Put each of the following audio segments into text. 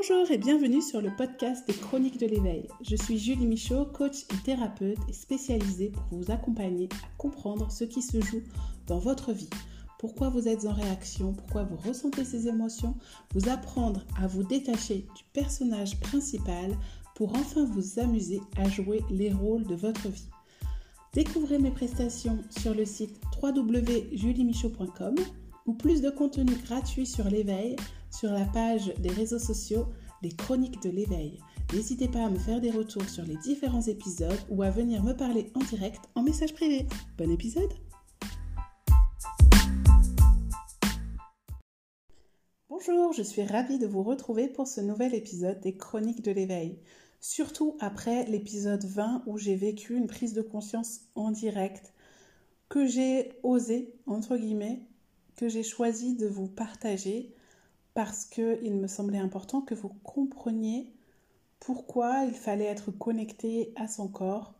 Bonjour et bienvenue sur le podcast des Chroniques de l'éveil. Je suis Julie Michaud, coach et thérapeute spécialisée pour vous accompagner à comprendre ce qui se joue dans votre vie. Pourquoi vous êtes en réaction, pourquoi vous ressentez ces émotions, vous apprendre à vous détacher du personnage principal pour enfin vous amuser à jouer les rôles de votre vie. Découvrez mes prestations sur le site www.juliemichaud.com ou plus de contenu gratuit sur l'éveil sur la page des réseaux sociaux Les Chroniques de l'éveil. N'hésitez pas à me faire des retours sur les différents épisodes ou à venir me parler en direct en message privé. Bon épisode Bonjour, je suis ravie de vous retrouver pour ce nouvel épisode des Chroniques de l'éveil. Surtout après l'épisode 20 où j'ai vécu une prise de conscience en direct que j'ai osé, entre guillemets, que j'ai choisi de vous partager parce qu'il me semblait important que vous compreniez pourquoi il fallait être connecté à son corps,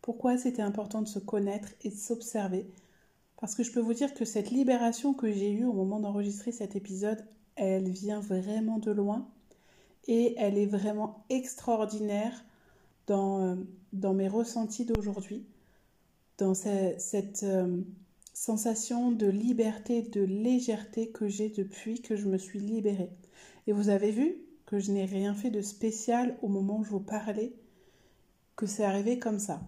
pourquoi c'était important de se connaître et de s'observer. Parce que je peux vous dire que cette libération que j'ai eue au moment d'enregistrer cet épisode, elle vient vraiment de loin et elle est vraiment extraordinaire dans, euh, mes ressentis d'aujourd'hui, dans cette, euh, sensation de liberté, de légèreté que j'ai depuis que je me suis libérée. Et vous avez vu que je n'ai rien fait de spécial au moment où je vous parlais, que c'est arrivé comme ça.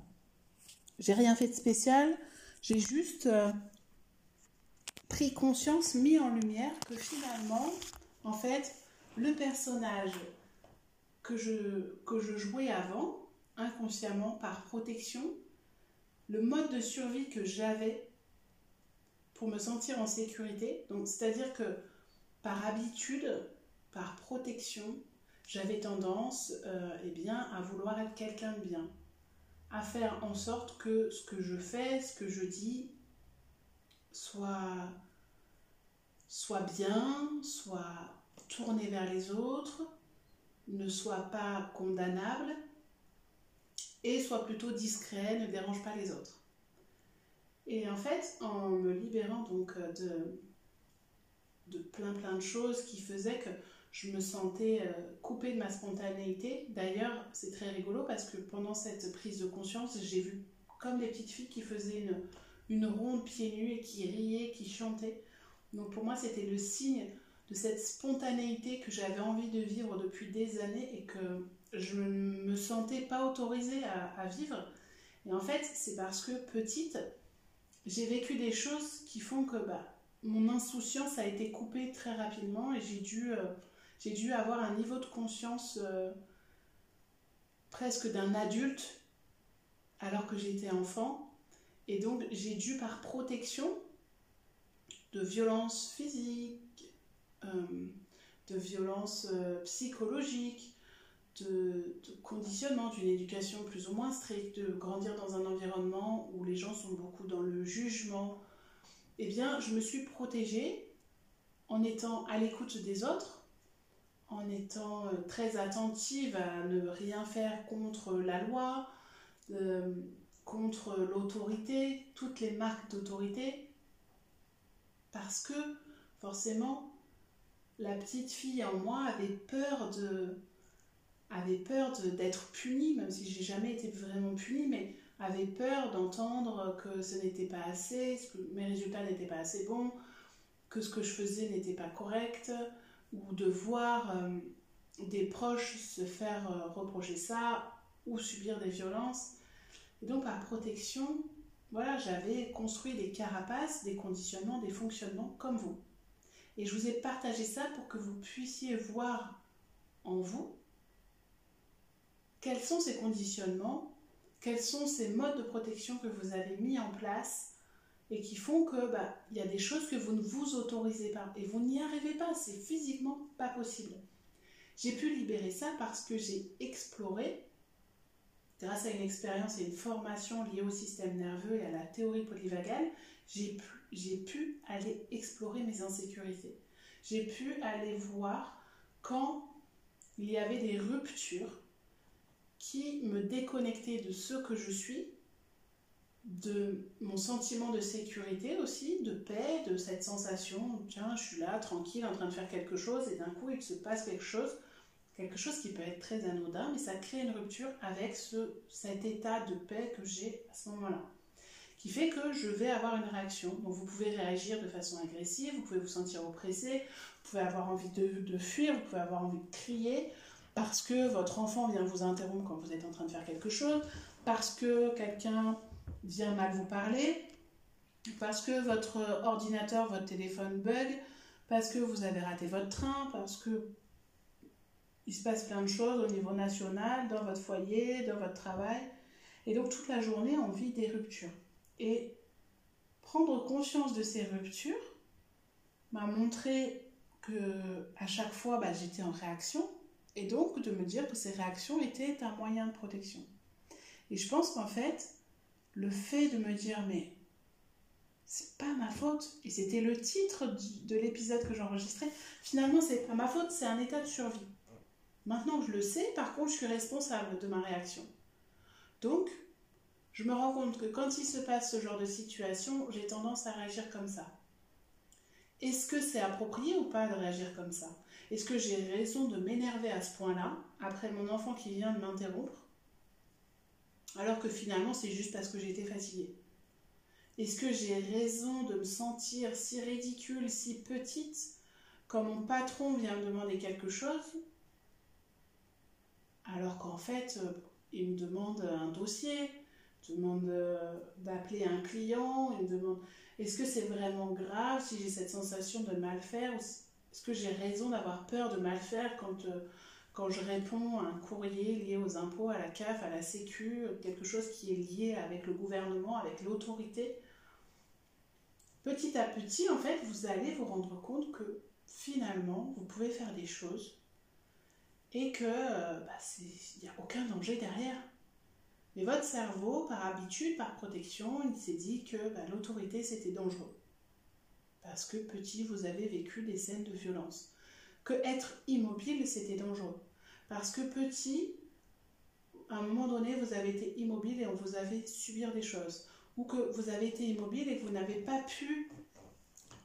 J'ai rien fait de spécial, j'ai juste euh, pris conscience, mis en lumière que finalement, en fait, le personnage que je, que je jouais avant, inconsciemment, par protection, le mode de survie que j'avais me sentir en sécurité. Donc, c'est-à-dire que par habitude, par protection, j'avais tendance euh, eh bien, à vouloir être quelqu'un de bien, à faire en sorte que ce que je fais, ce que je dis, soit, soit bien, soit tourné vers les autres, ne soit pas condamnable et soit plutôt discret, ne dérange pas les autres. Et en fait, en me libérant donc euh, de, de plein plein de choses qui faisaient que je me sentais euh, coupée de ma spontanéité. D'ailleurs, c'est très rigolo parce que pendant cette prise de conscience, j'ai vu comme des petites filles qui faisaient une, une ronde pieds nus et qui riaient, qui chantaient. Donc pour moi, c'était le signe de cette spontanéité que j'avais envie de vivre depuis des années et que je ne me sentais pas autorisée à, à vivre. Et en fait, c'est parce que petite, j'ai vécu des choses qui font que bah, mon insouciance a été coupée très rapidement et j'ai dû, euh, dû avoir un niveau de conscience euh, presque d'un adulte alors que j'étais enfant. Et donc j'ai dû par protection de violences physiques, euh, de violences psychologiques, de, conditionnement, d'une éducation plus ou moins stricte, de grandir dans un environnement où les gens sont beaucoup dans le jugement, eh bien, je me suis protégée en étant à l'écoute des autres, en étant euh, très attentive à ne rien faire contre la loi, euh, contre l'autorité, toutes les marques d'autorité, parce que forcément, la petite fille en moi avait peur de, avait peur d'être punie, même si j'ai jamais été vraiment punie, mais avait peur d'entendre que ce n'était pas assez, que mes résultats n'étaient pas assez bons, que ce que je faisais n'était pas correct, ou de voir euh, des proches se faire euh, reprocher ça ou subir des violences. Et donc par protection, voilà, j'avais construit des carapaces, des conditionnements, des fonctionnements comme vous. Et je vous ai partagé ça pour que vous puissiez voir en vous quels sont ces conditionnements, quels sont ces modes de protection que vous avez mis en place et qui font que bah, il y a des choses que vous ne vous autorisez pas et vous n'y arrivez pas, c'est physiquement pas possible. J'ai pu libérer ça parce que j'ai exploré, grâce à une expérience et une formation liée au système nerveux et à la théorie polyvagale, j'ai pu, pu aller explorer mes insécurités. J'ai pu aller voir quand il y avait des ruptures qui me déconnectait de ce que je suis, de mon sentiment de sécurité aussi, de paix, de cette sensation, tiens, je suis là, tranquille, en train de faire quelque chose, et d'un coup, il se passe quelque chose, quelque chose qui peut être très anodin, mais ça crée une rupture avec ce, cet état de paix que j'ai à ce moment-là qui fait que je vais avoir une réaction. Donc vous pouvez réagir de façon agressive, vous pouvez vous sentir oppressé, vous pouvez avoir envie de, de, fuir, vous pouvez avoir envie de crier, parce que votre enfant vient vous interrompre quand vous êtes en train de faire quelque chose, parce que quelqu'un vient mal vous parler, parce que votre ordinateur, votre téléphone bug, parce que vous avez raté votre train, parce que il se passe plein de choses au niveau national, dans votre foyer, dans votre travail. Et donc toute la journée, on vit des ruptures. Et prendre conscience de ces ruptures m'a montré que à chaque fois, bah, j'étais en réaction, et donc de me dire que ces réactions étaient un moyen de protection. Et je pense qu'en fait, le fait de me dire, mais c'est pas ma faute, et c'était le titre de l'épisode que j'enregistrais, finalement, c'est pas ma faute, c'est un état de survie. Maintenant que je le sais, par contre, je suis responsable de ma réaction. Donc, je me rends compte que quand il se passe ce genre de situation, j'ai tendance à réagir comme ça. Est-ce que c'est approprié ou pas de réagir comme ça? Est-ce que j'ai raison de m'énerver à ce point-là, après mon enfant qui vient de m'interrompre, alors que finalement c'est juste parce que j'étais fatiguée? Est-ce que j'ai raison de me sentir si ridicule, si petite, quand mon patron vient me demander quelque chose, alors qu'en fait, euh, il me demande un dossier, demande euh, d'appeler un client, il demande est-ce que c'est vraiment grave si j'ai cette sensation de mal faire Est-ce que j'ai raison d'avoir peur de mal faire quand, euh, quand je réponds à un courrier lié aux impôts, à la CAF, à la Sécu, quelque chose qui est lié avec le gouvernement, avec l'autorité? Petit à petit, en fait, vous allez vous rendre compte que finalement, vous pouvez faire des choses et qu'il euh, bah, n'y a aucun danger derrière. Mais votre cerveau, par habitude, par protection, il s'est dit que bah, l'autorité c'était dangereux. Parce que petit, vous avez vécu des scènes de violence. Que être immobile c'était dangereux. Parce que petit, à un moment donné, vous avez été immobile et on vous avait subir des choses. Ou que vous avez été immobile et que vous n'avez pas pu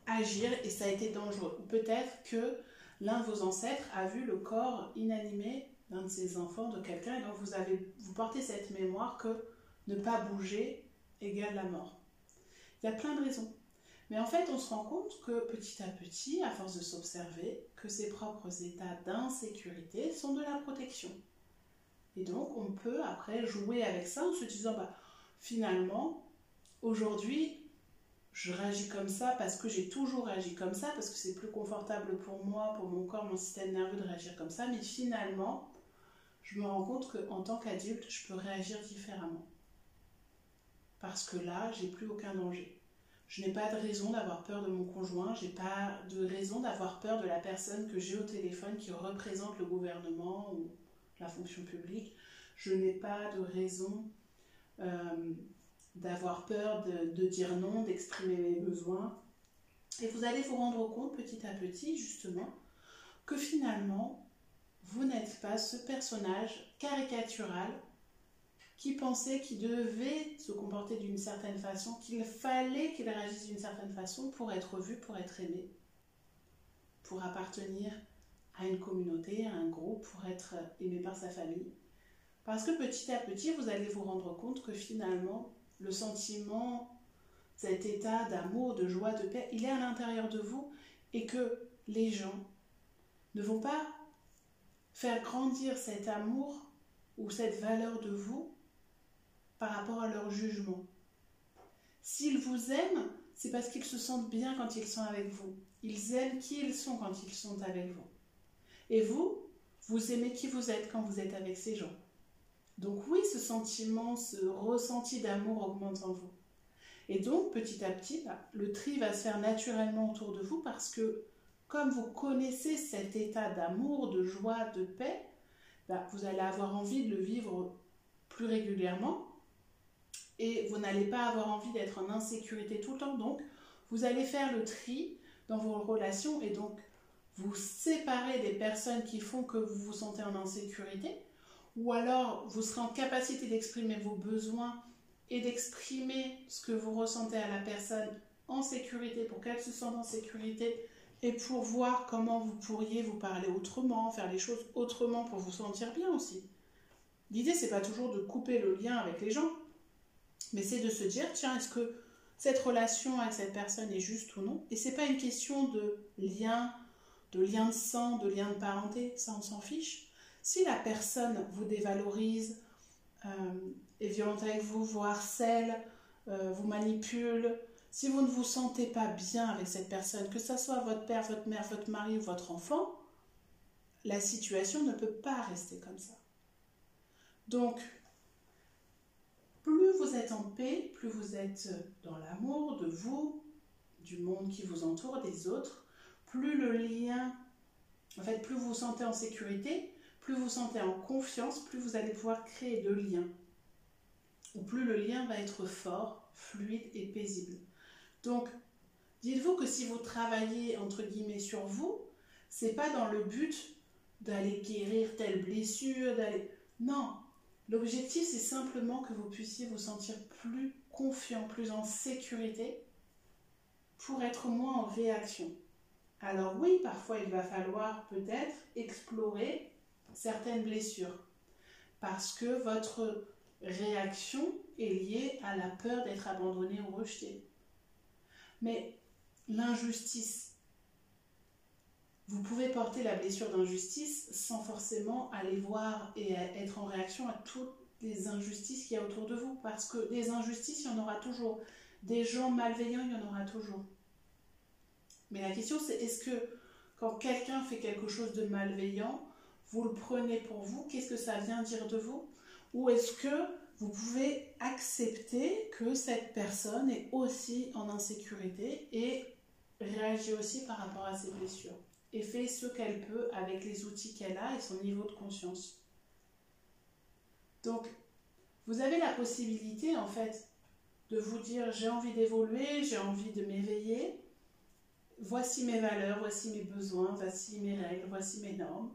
agir et ça a été dangereux. Peut-être que l'un de vos ancêtres a vu le corps inanimé d'un de ses enfants, de quelqu'un, et donc vous, avez, vous portez cette mémoire que ne pas bouger égale la mort. Il y a plein de raisons. Mais en fait, on se rend compte que petit à petit, à force de s'observer, que ses propres états d'insécurité sont de la protection. Et donc, on peut après jouer avec ça en se disant, bah, finalement, aujourd'hui, je réagis comme ça parce que j'ai toujours réagi comme ça, parce que c'est plus confortable pour moi, pour mon corps, mon système nerveux de réagir comme ça, mais finalement, je me rends compte qu'en tant qu'adulte, je peux réagir différemment. Parce que là, j'ai plus aucun danger. Je n'ai pas de raison d'avoir peur de mon conjoint, j'ai pas de raison d'avoir peur de la personne que j'ai au téléphone qui représente le gouvernement ou la fonction publique. Je n'ai pas de raison euh, d'avoir peur de, de dire non, d'exprimer mes besoins. Et vous allez vous rendre compte petit à petit, justement, que finalement, vous n'êtes pas ce personnage caricatural qui pensait qu'il devait se comporter d'une certaine façon, qu'il fallait qu'il réagisse d'une certaine façon pour être vu, pour être aimé, pour appartenir à une communauté, à un groupe, pour être aimé par sa famille. Parce que petit à petit, vous allez vous rendre compte que finalement, le sentiment, cet état d'amour, de joie, de paix, il est à l'intérieur de vous et que les gens ne vont pas faire grandir cet amour ou cette valeur de vous par rapport à leur jugement. S'ils vous aiment, c'est parce qu'ils se sentent bien quand ils sont avec vous. Ils aiment qui ils sont quand ils sont avec vous. Et vous, vous aimez qui vous êtes quand vous êtes avec ces gens. Donc oui, ce sentiment, ce ressenti d'amour augmente en vous. Et donc, petit à petit, bah, le tri va se faire naturellement autour de vous parce que comme vous connaissez cet état d'amour, de joie, de paix, bah, vous allez avoir envie de le vivre plus régulièrement et vous n'allez pas avoir envie d'être en insécurité tout le temps. Donc, vous allez faire le tri dans vos relations et donc vous séparer des personnes qui font que vous vous sentez en insécurité ou alors vous serez en capacité d'exprimer vos besoins et d'exprimer ce que vous ressentez à la personne en sécurité pour qu'elle se sente en sécurité et pour voir comment vous pourriez vous parler autrement, faire les choses autrement pour vous sentir bien aussi. L'idée, c'est pas toujours de couper le lien avec les gens, mais c'est de se dire tiens, est-ce que cette relation avec cette personne est juste ou non? Et c'est pas une question de lien, de lien de sang, de lien de parenté, ça on s'en fiche. Si la personne vous dévalorise, euh, est violente avec vous, vous harcèle, euh, vous manipule, si vous ne vous sentez pas bien avec cette personne, que ce soit votre père, votre mère, votre mari ou votre enfant, la situation ne peut pas rester comme ça. Donc, plus vous êtes en paix, plus vous êtes dans l'amour de vous, du monde qui vous entoure, des autres, plus le lien, en fait, plus vous vous sentez en sécurité, plus vous vous sentez en confiance, plus vous allez pouvoir créer de liens. Ou plus le lien va être fort, fluide et paisible. Donc, dites-vous que si vous travaillez entre guillemets sur vous, c'est pas dans le but d'aller guérir telle blessure, d'aller. Non, l'objectif c'est simplement que vous puissiez vous sentir plus confiant, plus en sécurité pour être moins en réaction. Alors oui, parfois il va falloir peut-être explorer certaines blessures parce que votre réaction est liée à la peur d'être abandonné ou rejeté. Mais l'injustice, vous pouvez porter la blessure d'injustice sans forcément aller voir et être en réaction à toutes les injustices qu'il y a autour de vous. Parce que des injustices, il y en aura toujours. Des gens malveillants, il y en aura toujours. Mais la question, c'est est-ce que quand quelqu'un fait quelque chose de malveillant, vous le prenez pour vous? Qu'est-ce que ça vient dire de vous? Ou est-ce que vous pouvez accepter que cette personne est aussi en insécurité et réagit aussi par rapport à ses blessures? Et fait ce qu'elle peut avec les outils qu'elle a et son niveau de conscience. Donc, vous avez la possibilité en fait de vous dire j'ai envie d'évoluer, j'ai envie de m'éveiller, voici mes valeurs, voici mes besoins, voici mes règles, voici mes normes.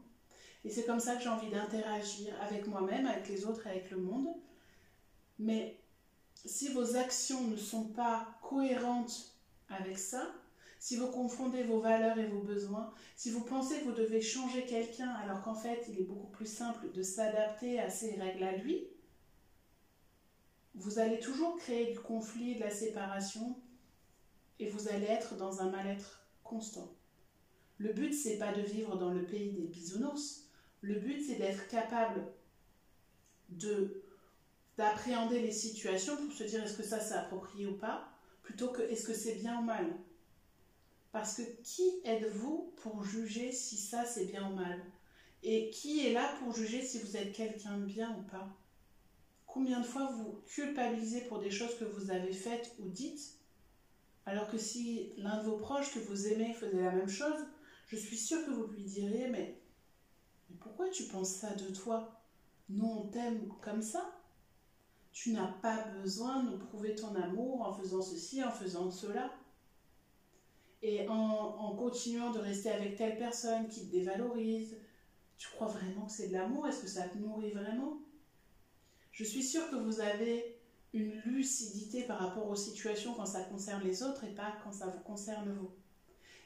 Et c'est comme ça que j'ai envie d'interagir avec moi-même, avec les autres, avec le monde. Mais si vos actions ne sont pas cohérentes avec ça, si vous confondez vos valeurs et vos besoins, si vous pensez que vous devez changer quelqu'un alors qu'en fait il est beaucoup plus simple de s'adapter à ses règles à lui, vous allez toujours créer du conflit, de la séparation et vous allez être dans un mal-être constant. Le but c'est pas de vivre dans le pays des bisounours. Le but c'est d'être capable de d'appréhender les situations pour se dire est-ce que ça c'est approprié ou pas, plutôt que est-ce que c'est bien ou mal. Parce que qui êtes-vous pour juger si ça c'est bien ou mal? Et qui est là pour juger si vous êtes quelqu'un de bien ou pas? Combien de fois vous culpabilisez pour des choses que vous avez faites ou dites? Alors que si l'un de vos proches que vous aimez faisait la même chose, je suis sûre que vous lui diriez mais, mais pourquoi tu penses ça de toi? Nous on t'aime comme ça? Tu n'as pas besoin de nous prouver ton amour en faisant ceci, en faisant cela? Et en, continuant de rester avec telle personne qui te dévalorise, tu crois vraiment que c'est de l'amour? Est-ce que ça te nourrit vraiment? Je suis sûre que vous avez une lucidité par rapport aux situations quand ça concerne les autres et pas quand ça vous concerne vous.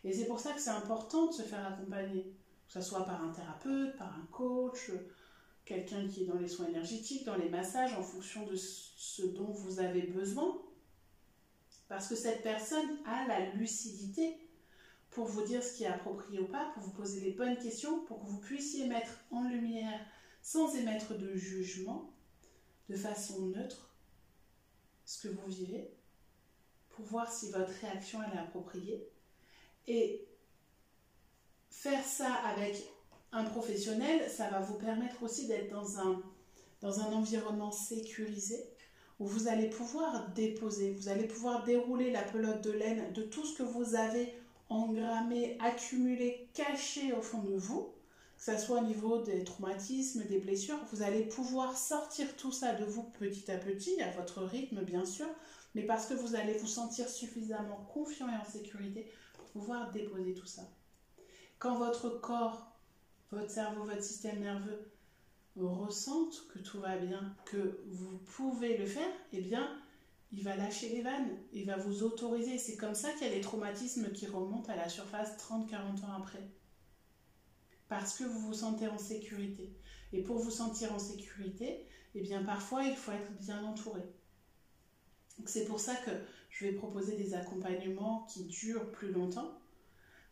Et c'est pour ça que c'est important de se faire accompagner, que ce soit par un thérapeute, par un coach, quelqu'un qui est dans les soins énergétiques, dans les massages, en fonction de ce dont vous avez besoin. Parce que cette personne a la lucidité pour vous dire ce qui est approprié ou pas, pour vous poser les bonnes questions, pour que vous puissiez mettre en lumière, sans émettre de jugement, de façon neutre, ce que vous vivez, pour voir si votre réaction est appropriée. Et faire ça avec un professionnel, ça va vous permettre aussi d'être dans un, dans un environnement sécurisé où vous allez pouvoir déposer, vous allez pouvoir dérouler la pelote de laine de tout ce que vous avez engrammé, accumulé, caché au fond de vous, que ce soit au niveau des traumatismes, des blessures, vous allez pouvoir sortir tout ça de vous petit à petit, à votre rythme bien sûr, mais parce que vous allez vous sentir suffisamment confiant et en sécurité pour pouvoir déposer tout ça. Quand votre corps votre cerveau, votre système nerveux ressentent que tout va bien, que vous pouvez le faire, eh bien, il va lâcher les vannes, il va vous autoriser. C'est comme ça qu'il y a des traumatismes qui remontent à la surface 30-40 ans après. Parce que vous vous sentez en sécurité. Et pour vous sentir en sécurité, eh bien parfois il faut être bien entouré. C'est pour ça que je vais proposer des accompagnements qui durent plus longtemps,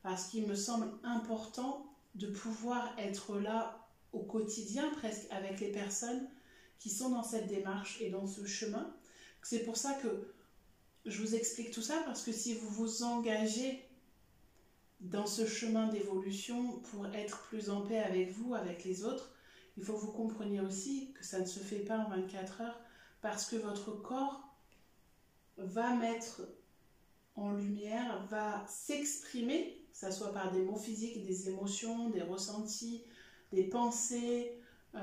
parce qu'il me semble important de pouvoir être là au quotidien presque avec les personnes qui sont dans cette démarche et dans ce chemin. C'est pour ça que je vous explique tout ça, parce que si vous vous engagez dans ce chemin d'évolution pour être plus en paix avec vous, avec les autres, il faut que vous compreniez aussi que ça ne se fait pas en 24 heures, parce que votre corps va mettre en lumière, va s'exprimer, que ce soit par des mots physiques, des émotions, des ressentis, des pensées, euh,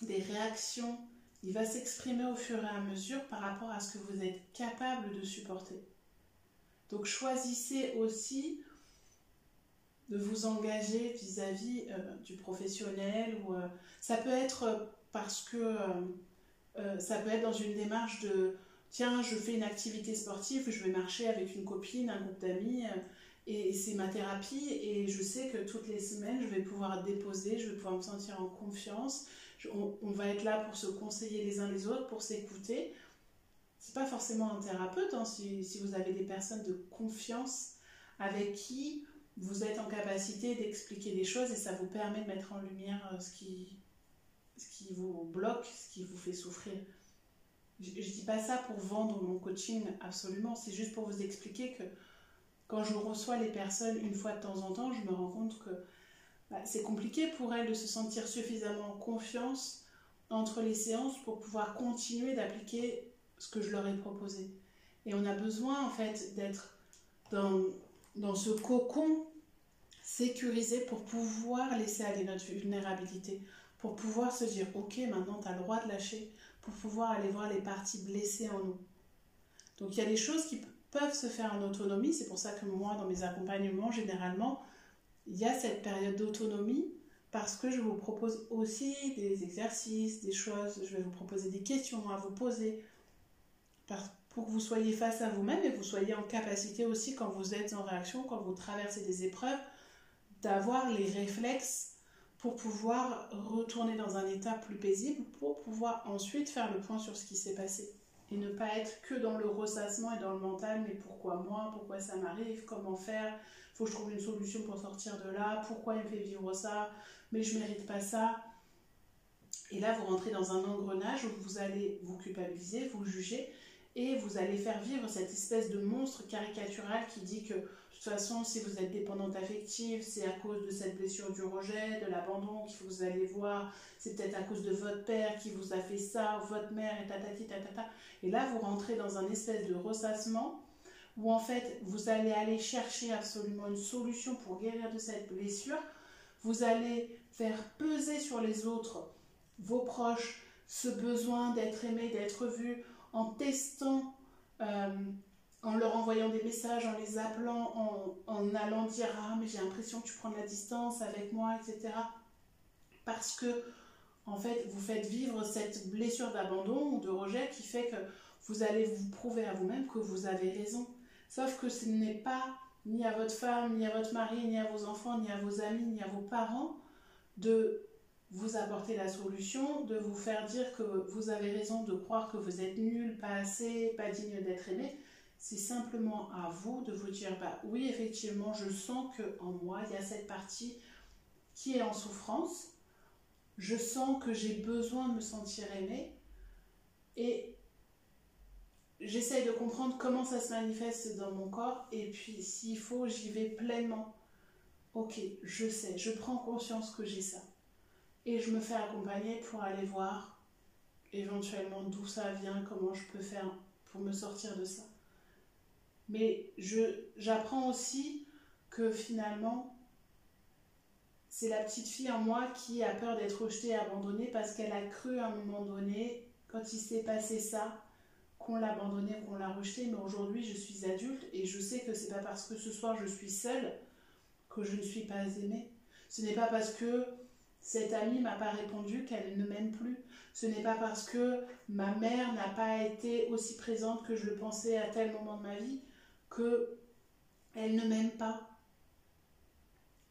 des réactions. Il va s'exprimer au fur et à mesure par rapport à ce que vous êtes capable de supporter. Donc choisissez aussi de vous engager vis-à-vis euh, du professionnel ou euh, ça peut être parce que ça peut être dans une démarche de tiens, je fais une activité sportive, je vais marcher avec une copine, un groupe d'amis, et c'est ma thérapie, et je sais que toutes les semaines, je vais pouvoir déposer, je vais pouvoir me sentir en confiance, on, va être là pour se conseiller les uns les autres, pour s'écouter. C'est pas forcément un thérapeute, hein, si, vous avez des personnes de confiance avec qui vous êtes en capacité d'expliquer des choses et ça vous permet de mettre en lumière euh, ce qui, ce qui vous bloque, ce qui vous fait souffrir. Je ne dis pas ça pour vendre mon coaching, absolument. C'est juste pour vous expliquer que quand je reçois les personnes une fois de temps en temps, je me rends compte que bah, c'est compliqué pour elles de se sentir suffisamment en confiance entre les séances pour pouvoir continuer d'appliquer ce que je leur ai proposé. Et on a besoin en fait d'être dans, dans ce cocon sécurisé pour pouvoir laisser aller notre vulnérabilité, pour pouvoir se dire ok maintenant tu as le droit de lâcher, pour pouvoir aller voir les parties blessées en nous. Donc il y a des choses qui peuvent se faire en autonomie, c'est pour ça que moi dans mes accompagnements généralement il y a cette période d'autonomie parce que je vous propose aussi des exercices, des choses, je vais vous proposer des questions à vous poser pour que vous soyez face à vous-même et vous soyez en capacité aussi quand vous êtes en réaction, quand vous traversez des épreuves, d'avoir les réflexes pour pouvoir retourner dans un état plus paisible, pour pouvoir ensuite faire le point sur ce qui s'est passé. Et ne pas être que dans le ressassement et dans le mental, mais pourquoi moi, pourquoi ça m'arrive, comment faire, faut que je trouve une solution pour sortir de là, pourquoi il me fait vivre ça, mais je mérite pas ça. Et là, vous rentrez dans un engrenage où vous allez vous culpabiliser, vous juger, et vous allez faire vivre cette espèce de monstre caricatural qui dit que toute façon, si vous êtes dépendante affective, c'est à cause de cette blessure du rejet, de l'abandon qu'il faut vous allez voir. C'est peut-être à cause de votre père qui vous a fait ça, ou votre mère, et tatati, tatata. Et là, vous rentrez dans un espèce de ressassement où en fait, vous allez aller chercher absolument une solution pour guérir de cette blessure. Vous allez faire peser sur les autres, vos proches, ce besoin d'être aimé, d'être vu, en testant euh, en leur envoyant des messages, en les appelant, en, allant dire Ah, mais j'ai l'impression que tu prends de la distance avec moi, etc. Parce que, en fait, vous faites vivre cette blessure d'abandon ou de rejet qui fait que vous allez vous prouver à vous-même que vous avez raison. Sauf que ce n'est pas ni à votre femme, ni à votre mari, ni à vos enfants, ni à vos amis, ni à vos parents de vous apporter la solution, de vous faire dire que vous avez raison de croire que vous êtes nul, pas assez, pas digne d'être aimé c'est simplement à vous de vous dire bah oui effectivement je sens que en moi il y a cette partie qui est en souffrance. Je sens que j'ai besoin de me sentir aimée. Et j'essaye de comprendre comment ça se manifeste dans mon corps. Et puis s'il faut j'y vais pleinement. Ok je sais je prends conscience que j'ai ça. Et je me fais accompagner pour aller voir éventuellement d'où ça vient comment je peux faire pour me sortir de ça mais j'apprends aussi que finalement, c'est la petite fille en moi qui a peur d'être rejetée et abandonnée parce qu'elle a cru à un moment donné, quand il s'est passé ça, qu'on l'a abandonnée, qu'on l'a rejetée. Mais aujourd'hui, je suis adulte et je sais que c'est pas parce que ce soir je suis seule que je ne suis pas aimée. Ce n'est pas parce que cette amie m'a pas répondu qu'elle ne m'aime plus. Ce n'est pas parce que ma mère n'a pas été aussi présente que je le pensais à tel moment de ma vie que elle ne m'aime pas.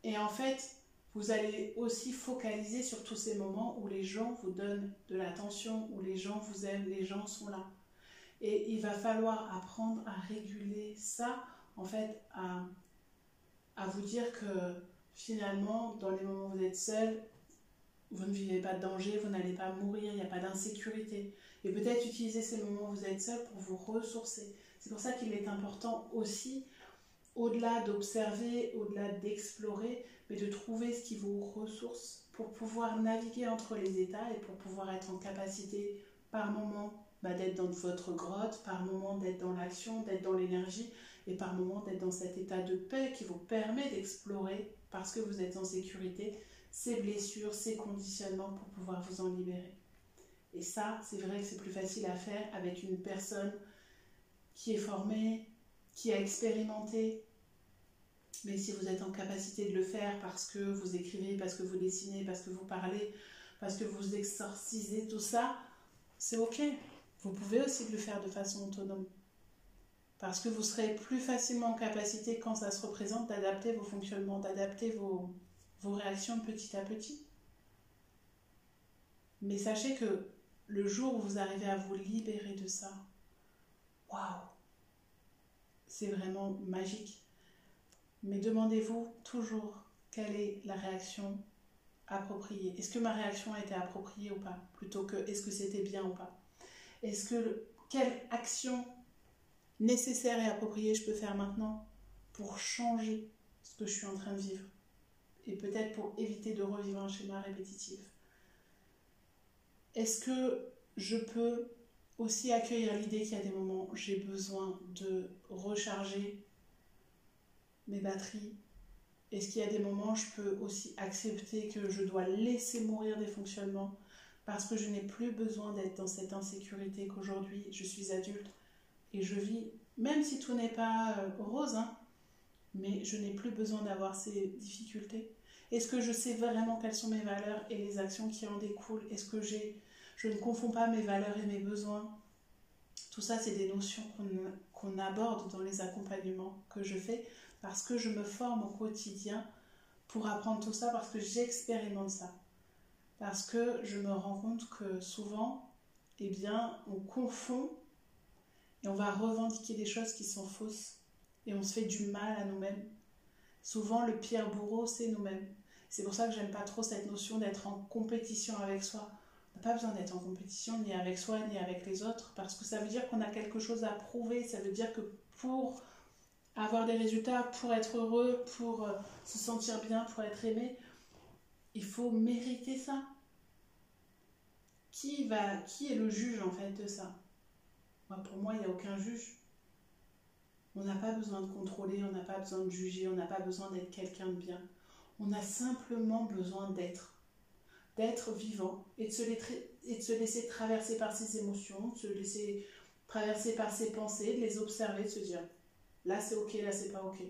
Et en fait, vous allez aussi focaliser sur tous ces moments où les gens vous donnent de l'attention, où les gens vous aiment, les gens sont là. Et il va falloir apprendre à réguler ça, en fait, à, à vous dire que finalement, dans les moments où vous êtes seul, vous ne vivez pas de danger, vous n'allez pas mourir, il n'y a pas d'insécurité. Et peut-être utiliser ces moments où vous êtes seul pour vous ressourcer. C'est pour ça qu'il est important aussi, au-delà d'observer, au-delà d'explorer, mais de trouver ce qui vous ressource pour pouvoir naviguer entre les états et pour pouvoir être en capacité par moment bah, d'être dans votre grotte, par moment d'être dans l'action, d'être dans l'énergie et par moment d'être dans cet état de paix qui vous permet d'explorer parce que vous êtes en sécurité ces blessures, ces conditionnements pour pouvoir vous en libérer. Et ça, c'est vrai que c'est plus facile à faire avec une personne qui est formée, qui a expérimenté. Mais si vous êtes en capacité de le faire parce que vous écrivez, parce que vous dessinez, parce que vous parlez, parce que vous exorcisez tout ça, c'est ok. Vous pouvez aussi le faire de façon autonome. Parce que vous serez plus facilement en capacité, quand ça se représente, d'adapter vos fonctionnements, d'adapter vos, vos réactions petit à petit. Mais sachez que le jour où vous arrivez à vous libérer de ça, waouh, c'est vraiment magique. Mais demandez-vous toujours quelle est la réaction appropriée. Est-ce que ma réaction a été appropriée ou pas? Plutôt que est-ce que c'était bien ou pas? Est-ce que quelle action nécessaire et appropriée je peux faire maintenant pour changer ce que je suis en train de vivre? Et peut-être pour éviter de revivre un schéma répétitif. Est-ce que je peux aussi accueillir l'idée qu'il y a des moments où j'ai besoin de recharger mes batteries Est-ce qu'il y a des moments où je peux aussi accepter que je dois laisser mourir des fonctionnements parce que je n'ai plus besoin d'être dans cette insécurité qu'aujourd'hui je suis adulte et je vis, même si tout n'est pas euh, rose, hein, mais je n'ai plus besoin d'avoir ces difficultés. Est-ce que je sais vraiment quelles sont mes valeurs et les actions qui en découlent? Est-ce que j'ai, je ne confonds pas mes valeurs et mes besoins Tout ça, c'est des notions qu'on aborde dans les accompagnements que je fais parce que je me forme au quotidien pour apprendre tout ça, parce que j'expérimente ça. Parce que je me rends compte que souvent, eh bien, on confond et on va revendiquer des choses qui sont fausses et on se fait du mal à nous-mêmes. Souvent, le pire bourreau, c'est nous-mêmes. C'est pour ça que j'aime pas trop cette notion d'être en compétition avec soi. N'a pas besoin d'être en compétition ni avec soi ni avec les autres parce que ça veut dire qu'on a quelque chose à prouver. Ça veut dire que pour avoir des résultats, pour être heureux, pour euh, se sentir bien, pour être aimé, il faut mériter ça. Qui, va, qui est le juge en fait de ça? Pour moi, il n'y a aucun juge. On n'a pas besoin de contrôler, on n'a pas besoin de juger, on n'a pas besoin d'être quelqu'un de bien. On a simplement besoin d'être, d'être vivant et de, se laisser traverser par ses émotions, de se laisser traverser par ses pensées, de les observer, de se dire là c'est ok, là c'est pas ok.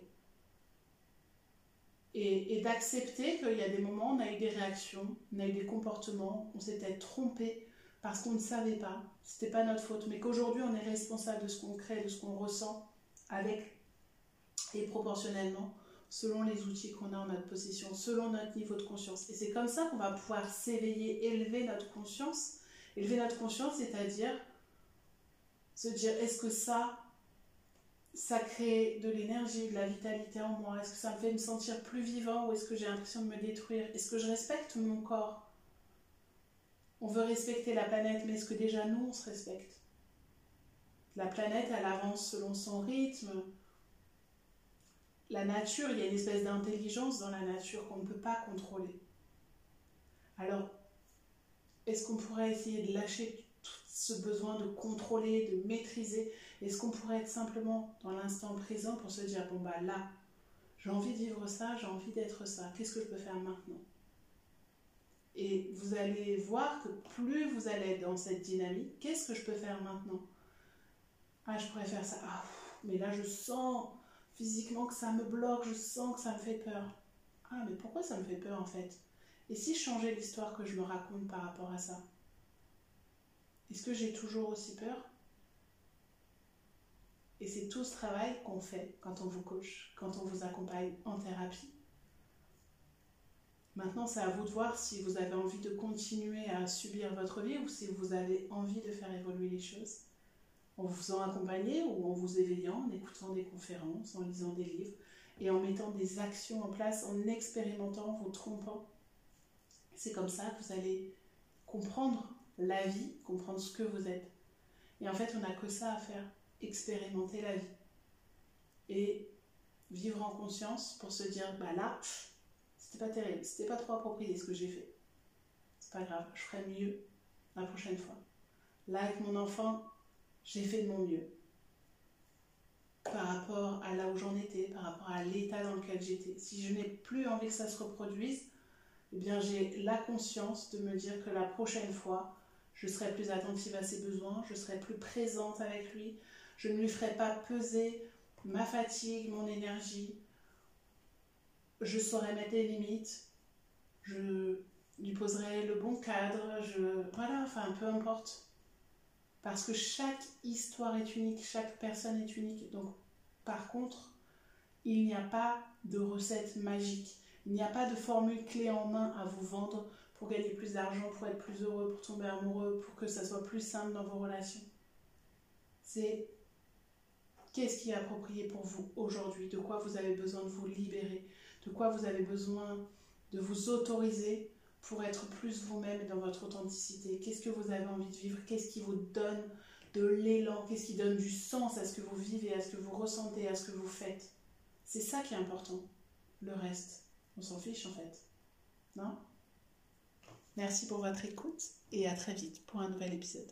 Et, et d'accepter qu'il y a des moments on a eu des réactions, on a eu des comportements, on s'était trompé parce qu'on ne savait pas, c'était pas notre faute, mais qu'aujourd'hui on est responsable de ce qu'on crée, de ce qu'on ressent avec et proportionnellement selon les outils qu'on a en notre possession, selon notre niveau de conscience. Et c'est comme ça qu'on va pouvoir s'éveiller, élever notre conscience. Élever notre conscience, c'est-à-dire se dire est-ce que ça, ça crée de l'énergie, de la vitalité en moi? Est-ce que ça me fait me sentir plus vivant ou est-ce que j'ai l'impression de me détruire? Est-ce que je respecte mon corps? On veut respecter la planète, mais est-ce que déjà nous, on se respecte? La planète, elle avance selon son rythme, la nature, il y a une espèce d'intelligence dans la nature qu'on ne peut pas contrôler. Alors, est-ce qu'on pourrait essayer de lâcher tout ce besoin de contrôler, de maîtriser? Est-ce qu'on pourrait être simplement dans l'instant présent pour se dire, bon bah là, j'ai envie de vivre ça, j'ai envie d'être ça, qu'est-ce que je peux faire maintenant? Et vous allez voir que plus vous allez être dans cette dynamique, qu'est-ce que je peux faire maintenant? Ah, je pourrais faire ça. Ah, mais là, je sens physiquement que ça me bloque, je sens que ça me fait peur. Ah, mais pourquoi ça me fait peur en fait? Et si je changeais l'histoire que je me raconte par rapport à ça? Est-ce que j'ai toujours aussi peur? Et c'est tout ce travail qu'on fait quand on vous coach, quand on vous accompagne en thérapie. Maintenant, c'est à vous de voir si vous avez envie de continuer à subir votre vie ou si vous avez envie de faire évoluer les choses en vous faisant accompagner ou en vous éveillant, en écoutant des conférences, en lisant des livres et en mettant des actions en place, en expérimentant, vous trompant. C'est comme ça que vous allez comprendre la vie, comprendre ce que vous êtes. Et en fait, on n'a que ça à faire, expérimenter la vie. Et vivre en conscience pour se dire, bah là, c'était pas terrible, c'était pas trop approprié ce que j'ai fait. C'est pas grave, je ferai mieux la prochaine fois. Là, avec mon enfant, j'ai fait de mon mieux par rapport à là où j'en étais, par rapport à l'état dans lequel j'étais. Si je n'ai plus envie que ça se reproduise, eh bien j'ai la conscience de me dire que la prochaine fois, je serai plus attentive à ses besoins, je serai plus présente avec lui, je ne lui ferai pas peser ma fatigue, mon énergie, je saurai mettre des limites, je lui poserai le bon cadre, je voilà, enfin peu importe. Parce que chaque histoire est unique, chaque personne est unique. Donc, par contre, il n'y a pas de recette magique. Il n'y a pas de formule clé en main à vous vendre pour gagner plus d'argent, pour être plus heureux, pour tomber amoureux, pour que ça soit plus simple dans vos relations. C'est qu'est-ce qui est approprié pour vous aujourd'hui, de quoi vous avez besoin de vous libérer, de quoi vous avez besoin de vous autoriser pour être plus vous-même dans votre authenticité? Qu'est-ce que vous avez envie de vivre? Qu'est-ce qui vous donne de l'élan? Qu'est-ce qui donne du sens à ce que vous vivez, à ce que vous ressentez, à ce que vous faites? C'est ça qui est important. Le reste, on s'en fiche en fait. Non? Merci pour votre écoute et à très vite pour un nouvel épisode.